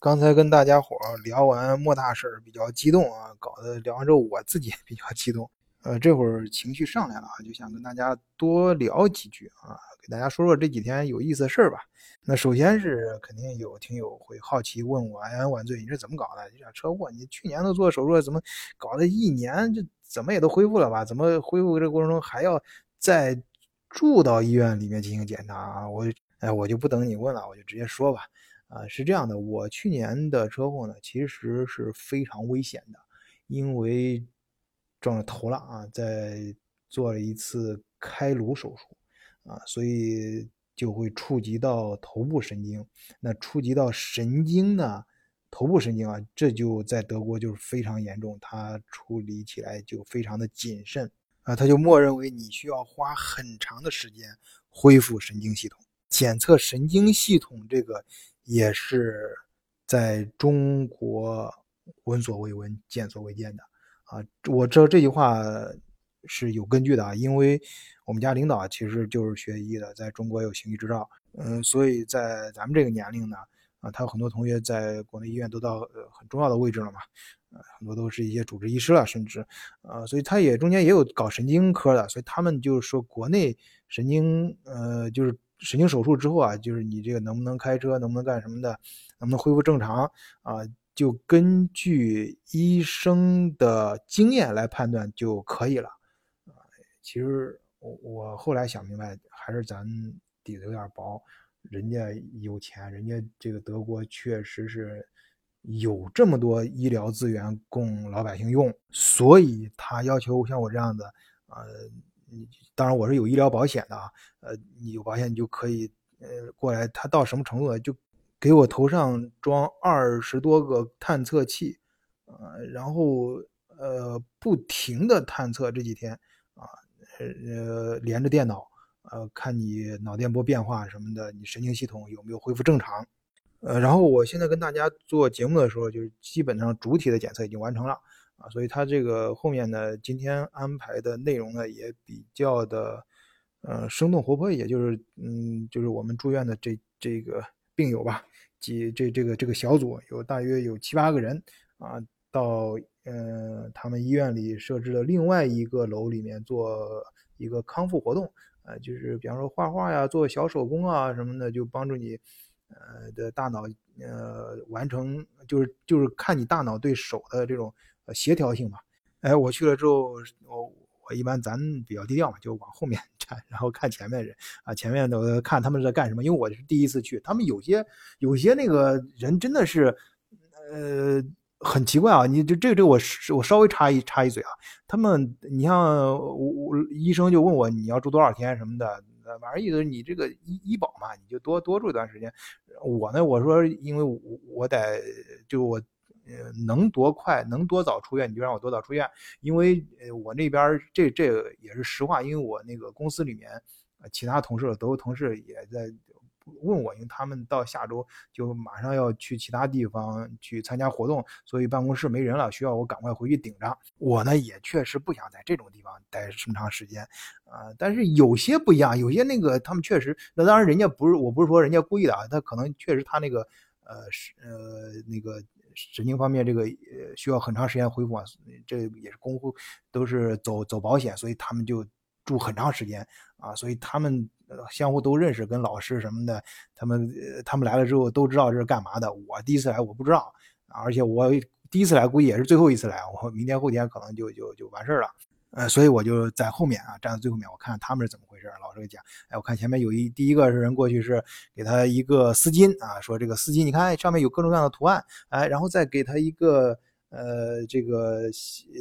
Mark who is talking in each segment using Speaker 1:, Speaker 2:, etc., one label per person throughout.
Speaker 1: 刚才跟大家伙聊完莫大事，比较激动啊，搞得聊完之后我自己也比较激动。呃，这会儿情绪上来了啊，就想跟大家多聊几句啊，给大家说说这几天有意思的事儿吧。那首先是肯定有听友会好奇问我，安安万岁，你是怎么搞的？这车祸，你去年都做手术，怎么搞的一年就怎么也都恢复了吧？怎么恢复这过程中还要再住到医院里面进行检查啊？我哎，我就不等你问了，我就直接说吧。啊，是这样的，我去年的车祸呢，其实是非常危险的，因为撞了头了啊，在做了一次开颅手术啊，所以就会触及到头部神经。那触及到神经呢，头部神经啊，这就在德国就是非常严重，它处理起来就非常的谨慎啊，他就默认为你需要花很长的时间恢复神经系统，检测神经系统这个。也是在中国闻所未闻、见所未见的啊！我知道这句话是有根据的啊，因为我们家领导其实就是学医的，在中国有行医执照，嗯，所以在咱们这个年龄呢，啊，他有很多同学在国内医院都到很重要的位置了嘛，呃，很多都是一些主治医师了，甚至，呃，所以他也中间也有搞神经科的，所以他们就是说国内神经，呃，就是。神经手术之后啊，就是你这个能不能开车，能不能干什么的，能不能恢复正常啊？就根据医生的经验来判断就可以了。啊，其实我我后来想明白，还是咱底子有点薄，人家有钱，人家这个德国确实是有这么多医疗资源供老百姓用，所以他要求像我这样的，呃。你当然我是有医疗保险的啊，呃，你有保险你就可以呃过来，他到什么程度呢？就给我头上装二十多个探测器，呃，然后呃不停的探测这几天啊，呃连着电脑，呃看你脑电波变化什么的，你神经系统有没有恢复正常？呃，然后我现在跟大家做节目的时候，就是基本上主体的检测已经完成了。啊，所以他这个后面呢，今天安排的内容呢也比较的，呃，生动活泼，也就是，嗯，就是我们住院的这这个病友吧，几这这个这个小组有大约有七八个人啊，到呃他们医院里设置的另外一个楼里面做一个康复活动，呃，就是比方说画画呀，做小手工啊什么的，就帮助你，呃的大脑，呃完成，就是就是看你大脑对手的这种。协调性嘛，哎，我去了之后，我我一般咱比较低调嘛，就往后面 站，然后看前面人啊，前面的看他们在干什么，因为我是第一次去，他们有些有些那个人真的是，呃，很奇怪啊，你就这这个我我稍微插一插一嘴啊，他们你像我我医生就问我你要住多少天什么的，反正意思你这个医医保嘛，你就多多住一段时间，我呢我说因为我我得就我。呃，能多快，能多早出院，你就让我多早出院。因为呃，我那边这这也是实话，因为我那个公司里面，呃，其他同事都同事也在问我，因为他们到下周就马上要去其他地方去参加活动，所以办公室没人了，需要我赶快回去顶着。我呢也确实不想在这种地方待这么长时间，啊，但是有些不一样，有些那个他们确实，那当然人家不是，我不是说人家故意的啊，他可能确实他那个呃是呃那个。神经方面，这个呃需要很长时间恢复啊，这也是公户都是走走保险，所以他们就住很长时间啊，所以他们相互都认识，跟老师什么的，他们他们来了之后都知道这是干嘛的。我第一次来我不知道，而且我第一次来估计也是最后一次来，我明天后天可能就就就完事儿了。呃，所以我就在后面啊，站在最后面，我看他们是怎么回事。老师给讲，哎，我看前面有一第一个是人过去是给他一个丝巾啊，说这个丝巾你看上面有各种各样的图案，哎，然后再给他一个呃这个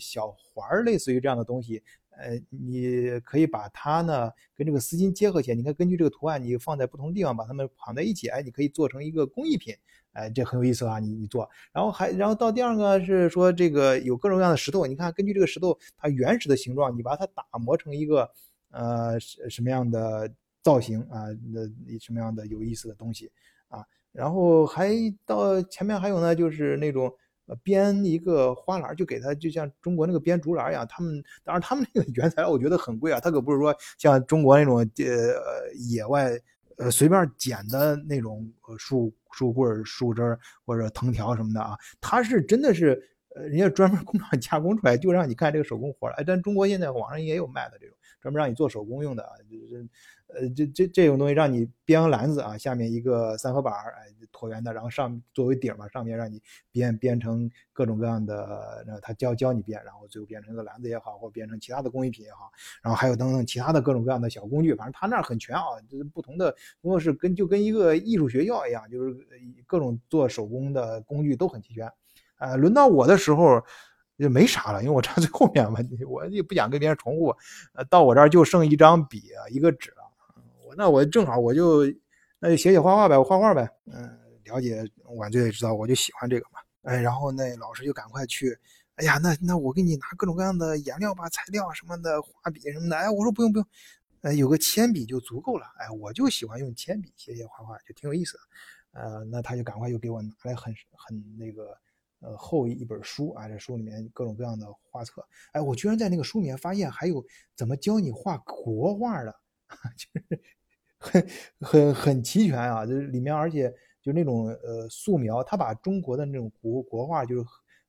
Speaker 1: 小环，类似于这样的东西，呃，你可以把它呢跟这个丝巾结合起来，你看根据这个图案，你放在不同地方，把它们绑在一起，哎，你可以做成一个工艺品。哎，这很有意思啊！你你做，然后还然后到第二个是说这个有各种各样的石头，你看根据这个石头它原始的形状，你把它打磨成一个呃什什么样的造型啊？那什么样的有意思的东西啊？然后还到前面还有呢，就是那种编一个花篮，就给它就像中国那个编竹篮一样。他们当然他们那个 原材料我觉得很贵啊，它可不是说像中国那种呃野外。呃随便捡的那种树树棍、树枝或者藤条什么的啊，它是真的是呃人家专门 工厂加工出来，就让你干这个手工活了。哎，但中国现在网上也有卖的这种，专门让你做手工用的啊，就是。呃，这这这种东西让你编个篮子啊，下面一个三合板儿，哎，椭圆的，然后上作为顶嘛，上面让你编编成各种各样的，那他教教你编，然后最后编成一个篮子也好，或编成其他的工艺品也好，然后还有等等其他的各种各样的小工具，反正他那儿很全啊，就是不同的工作室跟就跟一个艺术学校一样，就是各种做手工的工具都很齐全。呃，轮到我的时候就没啥了，因为我站最后面嘛，我也不想跟别人重复，呃，到我这儿就剩一张笔啊，一个纸。那我正好我就那就写写画画呗，我画画呗。嗯，了解晚醉也知道，我就喜欢这个嘛。哎，然后那老师就赶快去，哎呀，那那我给你拿各种各样的颜料吧，材料什么的，画笔什么的。哎，我说不用不用，呃，有个铅笔就足够了。哎，我就喜欢用铅笔写写画画，就挺有意思的。呃，那他就赶快又给我拿来很很那个呃厚一本书啊，这书里面各种各样的画册。哎，我居然在那个书里面发现还有怎么教你画国画的，就是。很很很齐全啊，就是里面，而且就那种呃素描，他把中国的那种国国画，就是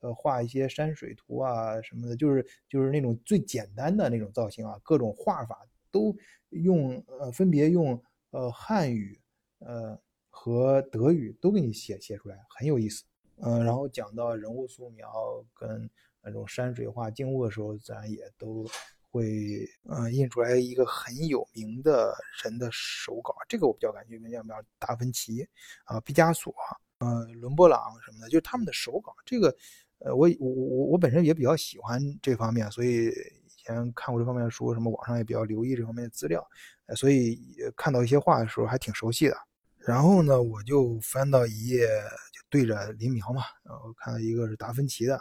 Speaker 1: 呃画一些山水图啊什么的，就是就是那种最简单的那种造型啊，各种画法都用呃分别用呃汉语呃和德语都给你写写出来，很有意思。嗯，然后讲到人物素描跟那种山水画静物的时候，自然也都。会呃印出来一个很有名的人的手稿，这个我比较感兴趣，像比如达芬奇啊、毕加索、呃伦勃朗什么的，就是他们的手稿。这个呃我我我我本身也比较喜欢这方面，所以以前看过这方面的书，什么网上也比较留意这方面的资料，所以看到一些画的时候还挺熟悉的。然后呢，我就翻到一页，就对着林苗嘛，然后看到一个是达芬奇的。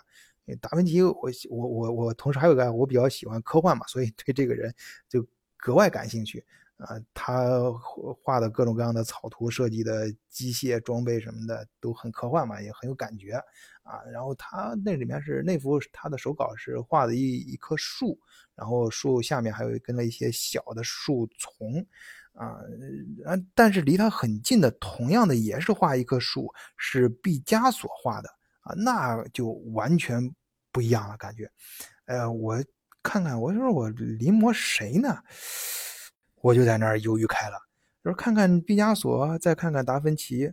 Speaker 1: 达芬奇，我我我我同时还有个，我比较喜欢科幻嘛，所以对这个人就格外感兴趣啊。他画的各种各样的草图，设计的机械装备什么的都很科幻嘛，也很有感觉啊。然后他那里面是那幅他的手稿是画的一一棵树，然后树下面还有跟了一些小的树丛啊。但是离他很近的，同样的也是画一棵树，是毕加索画的。那就完全不一样了，感觉。呃，我看看，我说我临摹谁呢？我就在那儿犹豫开了。说看看毕加索，再看看达芬奇，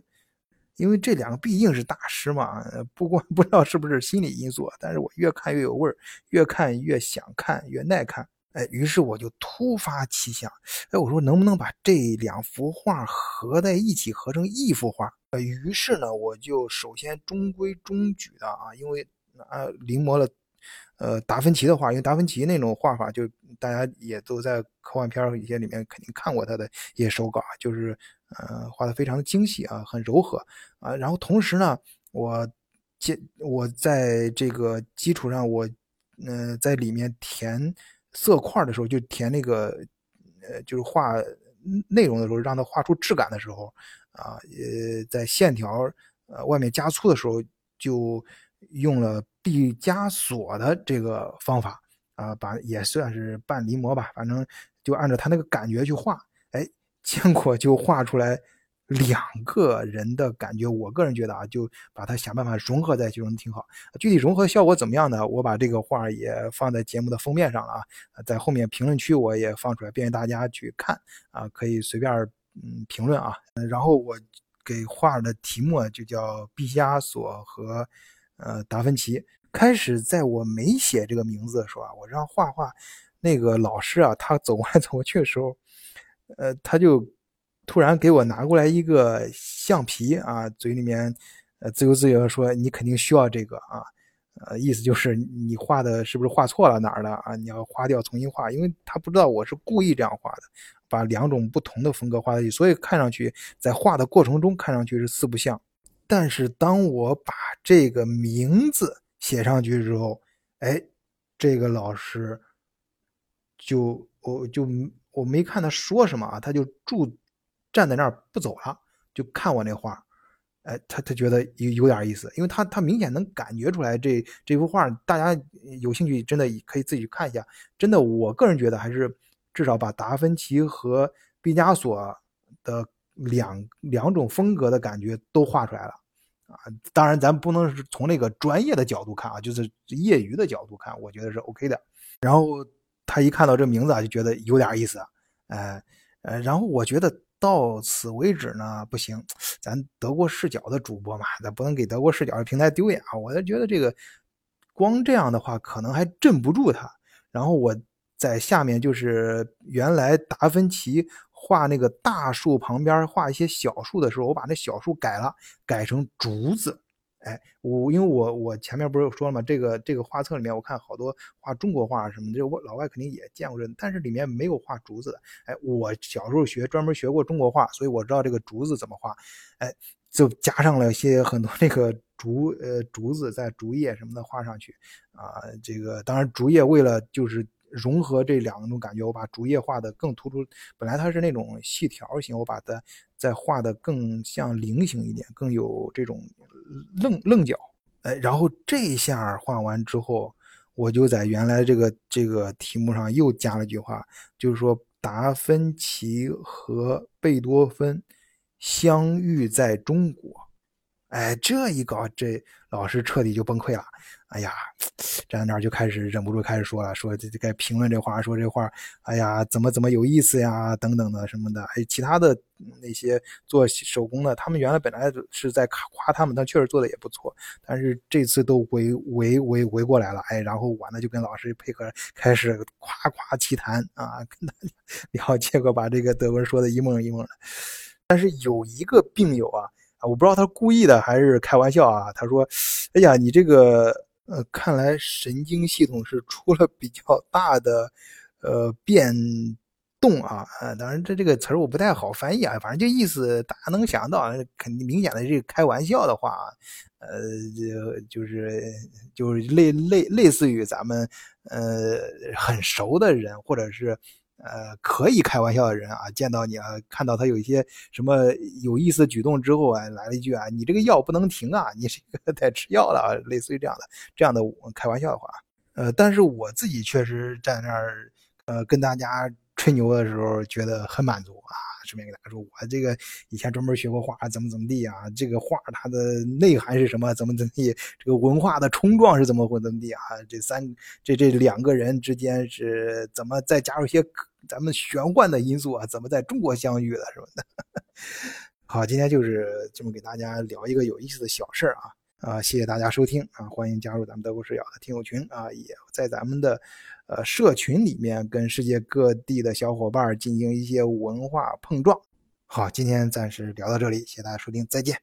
Speaker 1: 因为这两个毕竟是大师嘛。不过 不知道是不是心理因素，但是我越看越有味儿，越看越想看，越耐看。哎，于是我就突发奇想，哎，我说能不能把这两幅画合在一起，合成一幅画？呃，于是呢，我就首先中规中矩的啊，因为啊临摹了呃达芬奇的画，因为达芬奇那种画法，就大家也都在科幻片一些里面肯定看过他的一些手稿，就是呃画的非常精细啊，很柔和啊。然后同时呢，我接我在这个基础上，我嗯在里面填。色块的时候就填那个，呃，就是画内容的时候，让它画出质感的时候，啊，呃，在线条呃外面加粗的时候，就用了毕加索的这个方法，啊，把也算是半临摹吧，反正就按照他那个感觉去画，哎，结果就画出来。两个人的感觉，我个人觉得啊，就把它想办法融合在其中挺好。具体融合效果怎么样呢？我把这个画也放在节目的封面上了啊，在后面评论区我也放出来，便于大家去看啊，可以随便嗯评论啊。然后我给画的题目就叫毕加索和呃达芬奇。开始在我没写这个名字的时候啊，我让画画那个老师啊，他走过来走过去的时候，呃，他就。突然给我拿过来一个橡皮啊，嘴里面呃自由自由的说：“你肯定需要这个啊，呃，意思就是你画的是不是画错了哪儿了啊？你要划掉重新画，因为他不知道我是故意这样画的，把两种不同的风格画在一起，所以看上去在画的过程中看上去是四不像。但是当我把这个名字写上去之后，哎，这个老师就我就我没看他说什么啊，他就注。站在那儿不走了，就看我那画，哎，他他觉得有有点意思，因为他他明显能感觉出来这这幅画，大家有兴趣真的可以自己去看一下。真的，我个人觉得还是至少把达芬奇和毕加索的两两种风格的感觉都画出来了啊。当然，咱不能是从那个专业的角度看啊，就是业余的角度看，我觉得是 OK 的。然后他一看到这名字啊，就觉得有点意思，哎，呃，然后我觉得到此为止呢，不行，咱德国视角的主播嘛，咱不能给德国视角的平台丢脸啊。我就觉得这个光这样的话，可能还镇不住他。然后我在下面就是原来达芬奇画那个大树旁边画一些小树的时候，我把那小树改了，改成竹子。哎，我因为我我前面不是说了吗？这个这个画册里面，我看好多画中国画什么的，我老外肯定也见过这，但是里面没有画竹子的。哎，我小时候学专门学过中国画，所以我知道这个竹子怎么画。哎，就加上了些很多那个竹呃竹子在竹叶什么的画上去啊。这个当然竹叶为了就是融合这两种感觉，我把竹叶画的更突出。本来它是那种细条形，我把它再画的更像菱形一点，更有这种。棱棱角，哎，然后这一下画完之后，我就在原来这个这个题目上又加了句话，就是说达芬奇和贝多芬相遇在中国。哎，这一搞，这老师彻底就崩溃了。哎呀，站在那儿就开始忍不住开始说了，说这这该评论这话，说这话，哎呀，怎么怎么有意思呀，等等的什么的。哎，其他的那些做手工的，他们原来本来是在夸他们，但确实做的也不错。但是这次都围围围围过来了，哎，然后我呢就跟老师配合，开始夸夸其谈啊，跟他聊，结果把这个德文说的一梦一梦的。但是有一个病友啊。我不知道他故意的还是开玩笑啊。他说：“哎呀，你这个呃，看来神经系统是出了比较大的呃变动啊。呃，当然这这个词儿我不太好翻译啊，反正就意思大家能想到，肯定明显的这个开玩笑的话，呃，就就是就是类类类似于咱们呃很熟的人或者是。”呃，可以开玩笑的人啊，见到你啊，看到他有一些什么有意思的举动之后啊，来了一句啊，你这个药不能停啊，你这个在吃药了啊，类似于这样的这样的开玩笑的话。呃，但是我自己确实在那儿，呃，跟大家吹牛的时候，觉得很满足啊。顺便给大家说，我这个以前专门学过画，怎么怎么地啊？这个画它的内涵是什么？怎么怎么地？这个文化的冲撞是怎么会怎么地啊？这三这这两个人之间是怎么再加入一些咱们玄幻的因素啊？怎么在中国相遇的？什么的？好，今天就是这么给大家聊一个有意思的小事儿啊啊！谢谢大家收听啊！欢迎加入咱们德国视角的听友群啊！也在咱们的。呃，社群里面跟世界各地的小伙伴进行一些文化碰撞。好，今天暂时聊到这里，谢谢大家收听，再见。